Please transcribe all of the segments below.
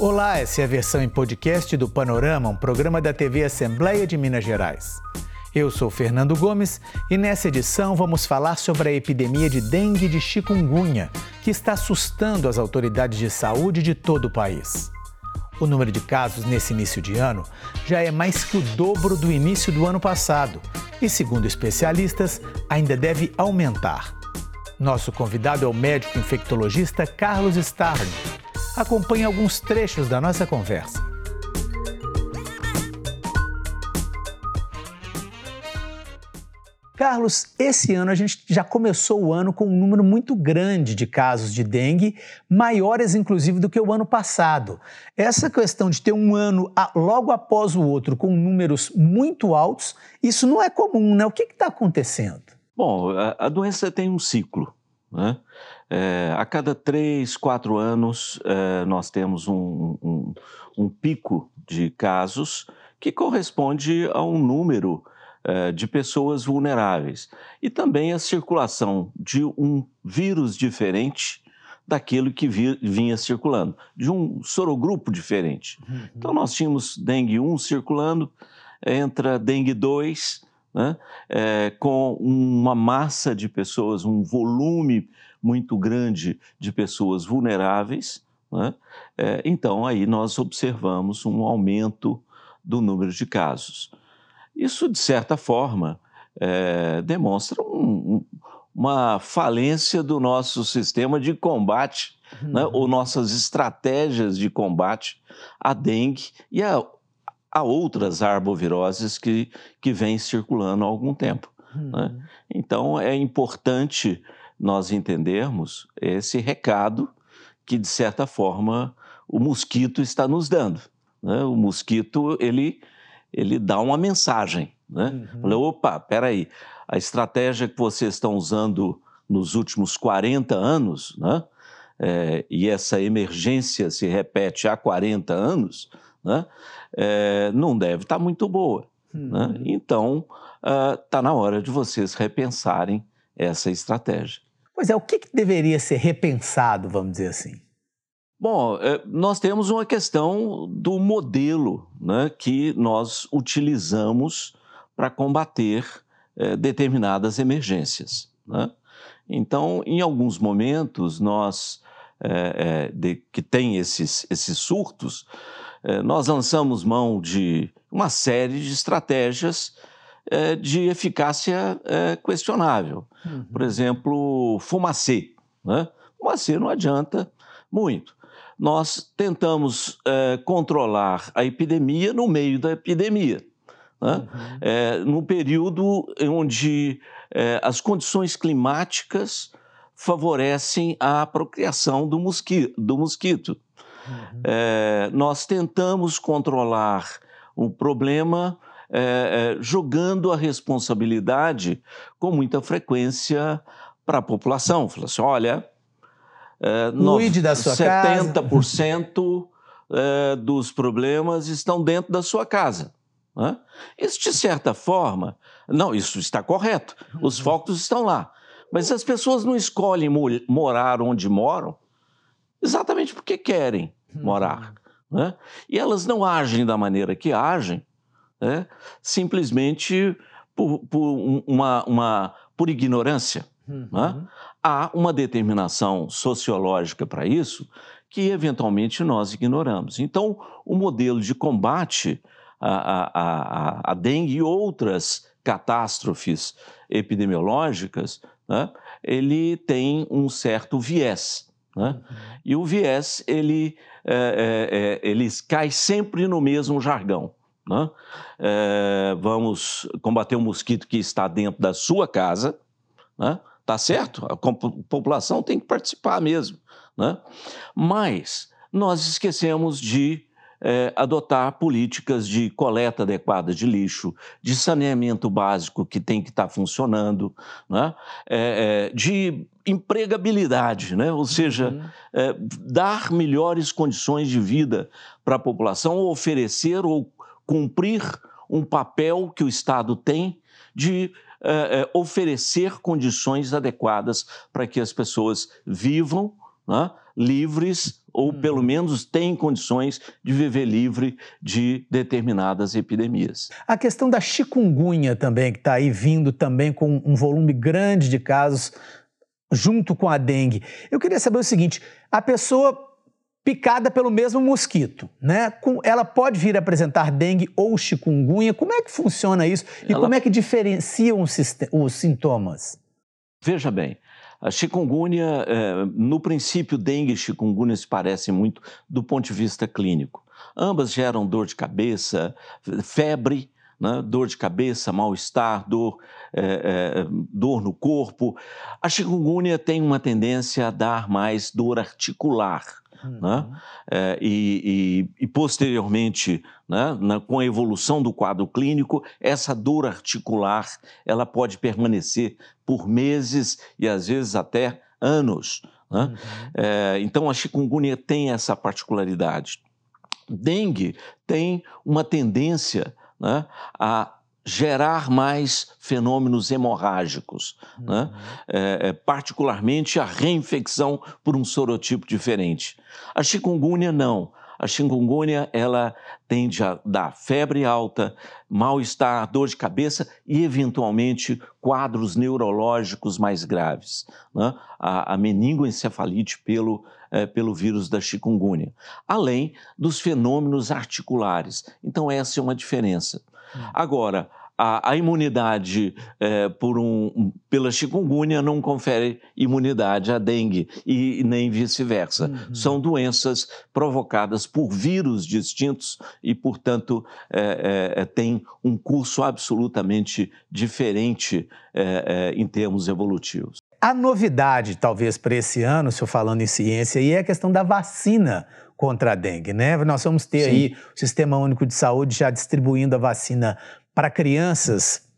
Olá, essa é a versão em podcast do Panorama, um programa da TV Assembleia de Minas Gerais. Eu sou Fernando Gomes e nessa edição vamos falar sobre a epidemia de dengue de chikungunya, que está assustando as autoridades de saúde de todo o país. O número de casos nesse início de ano já é mais que o dobro do início do ano passado e, segundo especialistas, ainda deve aumentar. Nosso convidado é o médico infectologista Carlos Starling Acompanhe alguns trechos da nossa conversa. Carlos, esse ano a gente já começou o ano com um número muito grande de casos de dengue, maiores inclusive do que o ano passado. Essa questão de ter um ano logo após o outro com números muito altos, isso não é comum, né? O que está acontecendo? Bom, a, a doença tem um ciclo. Né? É, a cada três, quatro anos, é, nós temos um, um, um, pico de casos que corresponde a um número é, de pessoas vulneráveis e também a circulação de um vírus diferente daquilo que vi, vinha circulando, de um sorogrupo diferente. Uhum. Então, nós tínhamos dengue 1 circulando, entra dengue 2, né, é, com uma massa de pessoas, um volume muito grande de pessoas vulneráveis, né? é, então aí nós observamos um aumento do número de casos. Isso, de certa forma, é, demonstra um, uma falência do nosso sistema de combate, uhum. né? ou nossas estratégias de combate à dengue e a, a outras arboviroses que, que vêm circulando há algum tempo. Né? Uhum. Né? Então, é importante nós entendermos esse recado que, de certa forma, o mosquito está nos dando. Né? O mosquito, ele, ele dá uma mensagem. Né? Uhum. Fala, opa, peraí, a estratégia que vocês estão usando nos últimos 40 anos, né? É, e essa emergência se repete há 40 anos, né? É, não deve estar tá muito boa. Né? Uhum. Né? Então, está uh, na hora de vocês repensarem essa estratégia. Pois é, o que, que deveria ser repensado, vamos dizer assim? Bom, é, nós temos uma questão do modelo né, que nós utilizamos para combater é, determinadas emergências. Né? Então, em alguns momentos, nós é, de, que tem esses, esses surtos, nós lançamos mão de uma série de estratégias é, de eficácia é, questionável. Uhum. Por exemplo, fumacê. Né? Fumacê não adianta muito. Nós tentamos controlar a epidemia no meio da epidemia. Né? Uhum. É, no período onde é, as condições climáticas favorecem a procriação do, mosqui do mosquito. Uhum. É, nós tentamos controlar o problema é, é, jogando a responsabilidade com muita frequência para a população. Falou assim: olha, é, Cuide da sua 70% é, dos problemas estão dentro da sua casa. Né? Isso, de certa forma, não, isso está correto, os uhum. focos estão lá. Mas as pessoas não escolhem morar onde moram exatamente porque querem morar. Uhum. Né? E elas não agem da maneira que agem né? simplesmente por, por uma, uma, por ignorância. Uhum. Né? Há uma determinação sociológica para isso que, eventualmente, nós ignoramos. Então, o modelo de combate à, à, à dengue e outras catástrofes epidemiológicas, né? ele tem um certo viés. Né? Uhum. E o viés, ele, é, é, é, ele cai sempre no mesmo jargão. Né? É, vamos combater o mosquito que está dentro da sua casa, né? tá certo? A população tem que participar mesmo. Né? Mas nós esquecemos de é, adotar políticas de coleta adequada de lixo, de saneamento básico que tem que estar tá funcionando, né? É, é, de empregabilidade, né? ou seja, uhum. É, dar melhores condições de vida para a população, oferecer ou cumprir um papel que o Estado tem de é, é, oferecer condições adequadas para que as pessoas vivam né, livres ou uhum. pelo menos têm condições de viver livre de determinadas epidemias. A questão da chikungunya também, que está aí vindo também com um volume grande de casos junto com a dengue. Eu queria saber o seguinte: a pessoa picada pelo mesmo mosquito, né? Ela pode vir apresentar dengue ou chikungunya. Como é que funciona isso e Ela... como é que diferenciam os sintomas? Veja bem, a chikungunya, é, no princípio, dengue e chikungunya se parecem muito do ponto de vista clínico. Ambas geram dor de cabeça, febre, né? dor de cabeça, mal-estar, dor, é, é, dor no corpo. A chikungunya tem uma tendência a dar mais dor articular. Né? Uhum. Né? É, e, e, e, posteriormente, né, na, com a evolução do quadro clínico, essa dor articular ela pode permanecer por meses e às vezes até anos. Né? Uhum. É, então a chikungunya tem essa particularidade. Dengue tem uma tendência né, a gerar mais fenômenos hemorrágicos, uhum. né? é, particularmente a reinfecção por um sorotipo diferente. A chikungunya não. A chikungunya ela tende a dar febre alta, mal-estar, dor de cabeça e, eventualmente, quadros neurológicos mais graves. Né? A, a meningoencefalite pelo, é, pelo vírus da chikungunya. Além dos fenômenos articulares. Então, essa é uma diferença. Hum. Agora, a, a imunidade é, por um, pela chikungunya não confere imunidade à dengue e, nem vice-versa. Uhum. São doenças provocadas por vírus distintos e, portanto, é, é, tem um curso absolutamente diferente é, é, em termos evolutivos. A novidade, talvez, para esse ano, se eu falando em ciência, é a questão da vacina contra a dengue, né? Nós vamos ter Sim. aí o Sistema Único de Saúde já distribuindo a vacina para crianças,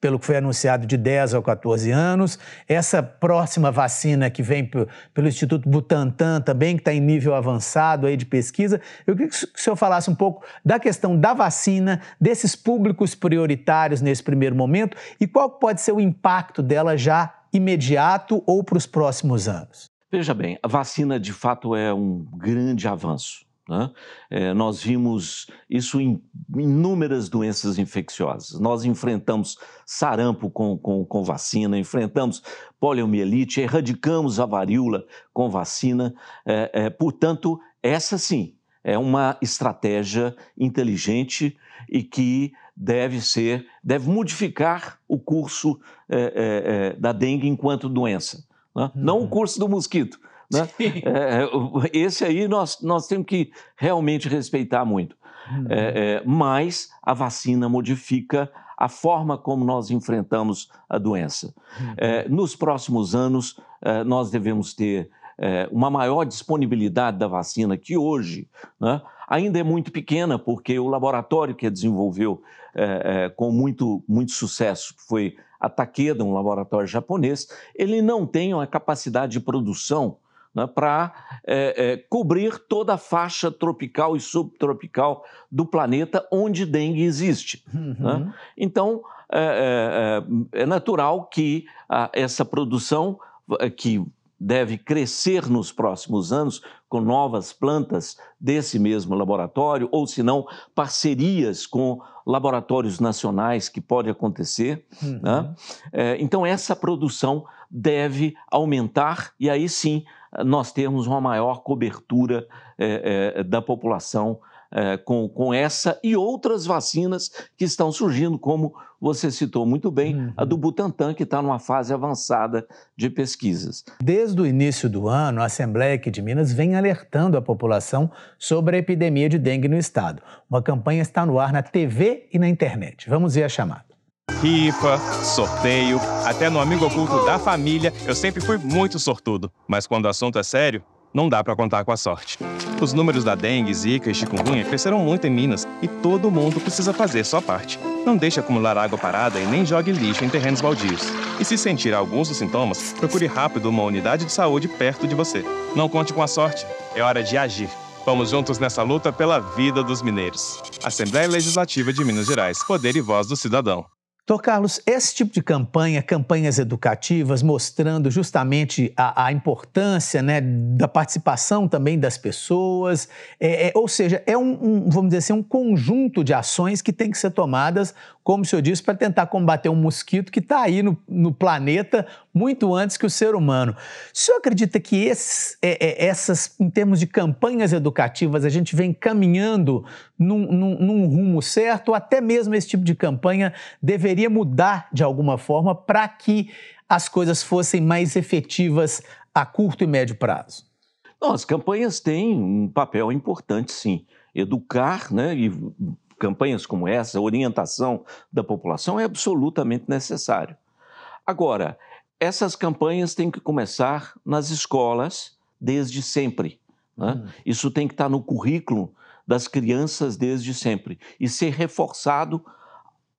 pelo que foi anunciado, de 10 a 14 anos. Essa próxima vacina que vem pelo Instituto Butantan também, que está em nível avançado aí de pesquisa. Eu queria que o senhor falasse um pouco da questão da vacina, desses públicos prioritários nesse primeiro momento e qual pode ser o impacto dela já imediato ou para os próximos anos. Veja bem, a vacina de fato é um grande avanço. Né? É, nós vimos isso em inúmeras doenças infecciosas. Nós enfrentamos sarampo com, com, com, vacina, enfrentamos poliomielite, erradicamos a varíola com vacina. É, é, portanto, essa sim é uma estratégia inteligente e que deve ser, deve modificar o curso é, é, é, da dengue enquanto doença. Né? Uhum. Não o curso do mosquito. Né? É, é esse aí nós, nós temos que realmente respeitar muito. Uhum. É, é, mas a vacina modifica a forma como nós enfrentamos a doença. Uhum. É, nos próximos anos, é, nós devemos ter uma maior disponibilidade da vacina que hoje né, ainda é muito pequena, porque o laboratório que a desenvolveu com muito, muito sucesso, que foi a Takeda, um laboratório japonês, ele não tem uma capacidade de produção né, para é, é, cobrir toda a faixa tropical e subtropical do planeta onde dengue existe. Uhum. Né? Então, é, é, é, é natural que a, essa produção, é, que deve crescer nos próximos anos com novas plantas desse mesmo laboratório, ou se não, parcerias com laboratórios nacionais que pode acontecer. Uhum. Né? É, então, essa produção deve aumentar e aí sim nós temos uma maior cobertura é, é, da população é, com, com essa e outras vacinas que estão surgindo, como você citou muito bem, uhum. a do Butantan, que está numa fase avançada de pesquisas. Desde o início do ano, a Assembleia aqui de Minas vem alertando a população sobre a epidemia de dengue no estado. Uma campanha está no ar na TV e na internet. Vamos ver a chamada. Rifa, sorteio, até no amigo oculto da família, eu sempre fui muito sortudo. Mas quando o assunto é sério, não dá para contar com a sorte. Os números da dengue, zika e chikungunya cresceram muito em Minas e todo mundo precisa fazer sua parte. Não deixe acumular água parada e nem jogue lixo em terrenos baldios. E se sentir alguns dos sintomas, procure rápido uma unidade de saúde perto de você. Não conte com a sorte, é hora de agir. Vamos juntos nessa luta pela vida dos mineiros. Assembleia Legislativa de Minas Gerais. Poder e voz do cidadão. Doutor Carlos, esse tipo de campanha, campanhas educativas, mostrando justamente a, a importância né, da participação também das pessoas, é, é, ou seja, é um, um, vamos dizer assim, um conjunto de ações que tem que ser tomadas, como o senhor disse, para tentar combater um mosquito que está aí no, no, planeta muito antes que o ser humano. O senhor acredita que esses, é, é essas, em termos de campanhas educativas, a gente vem caminhando num, num, num rumo certo, ou até mesmo esse tipo de campanha deveria deveria mudar de alguma forma para que as coisas fossem mais efetivas a curto e médio prazo? Não, as campanhas têm um papel importante, sim. Educar, né, e campanhas como essa, orientação da população é absolutamente necessário. Agora, essas campanhas têm que começar nas escolas desde sempre. Né? Hum. Isso tem que estar no currículo das crianças desde sempre e ser reforçado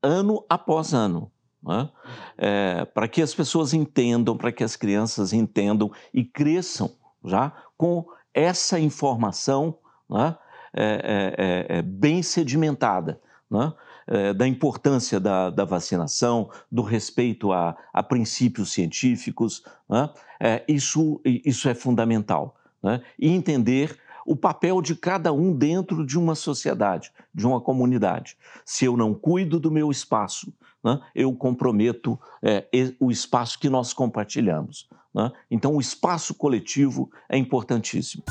ano após ano. Né? É, para que as pessoas entendam, para que as crianças entendam e cresçam já com essa informação né? é, é, é, é bem sedimentada. Né? É, da importância da, da, vacinação, do respeito a, a princípios científicos, né? isso, isso é fundamental. Né? E entender o papel de cada um dentro de uma sociedade, de uma comunidade. Se eu não cuido do meu espaço, né, eu comprometo é, o espaço que nós compartilhamos. Né? Então, o espaço coletivo é importantíssimo.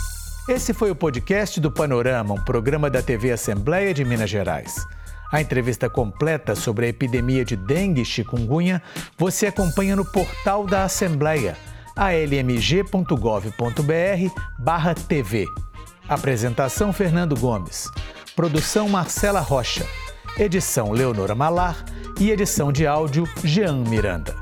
Esse foi o podcast do Panorama, um programa da TV Assembleia de Minas Gerais. A entrevista completa sobre a epidemia de dengue e chikungunya você acompanha no portal da Assembleia, almg.gov.br/tv. Apresentação Fernando Gomes. Produção Marcela Rocha. Edição Leonora Malar e edição de áudio Jean Miranda.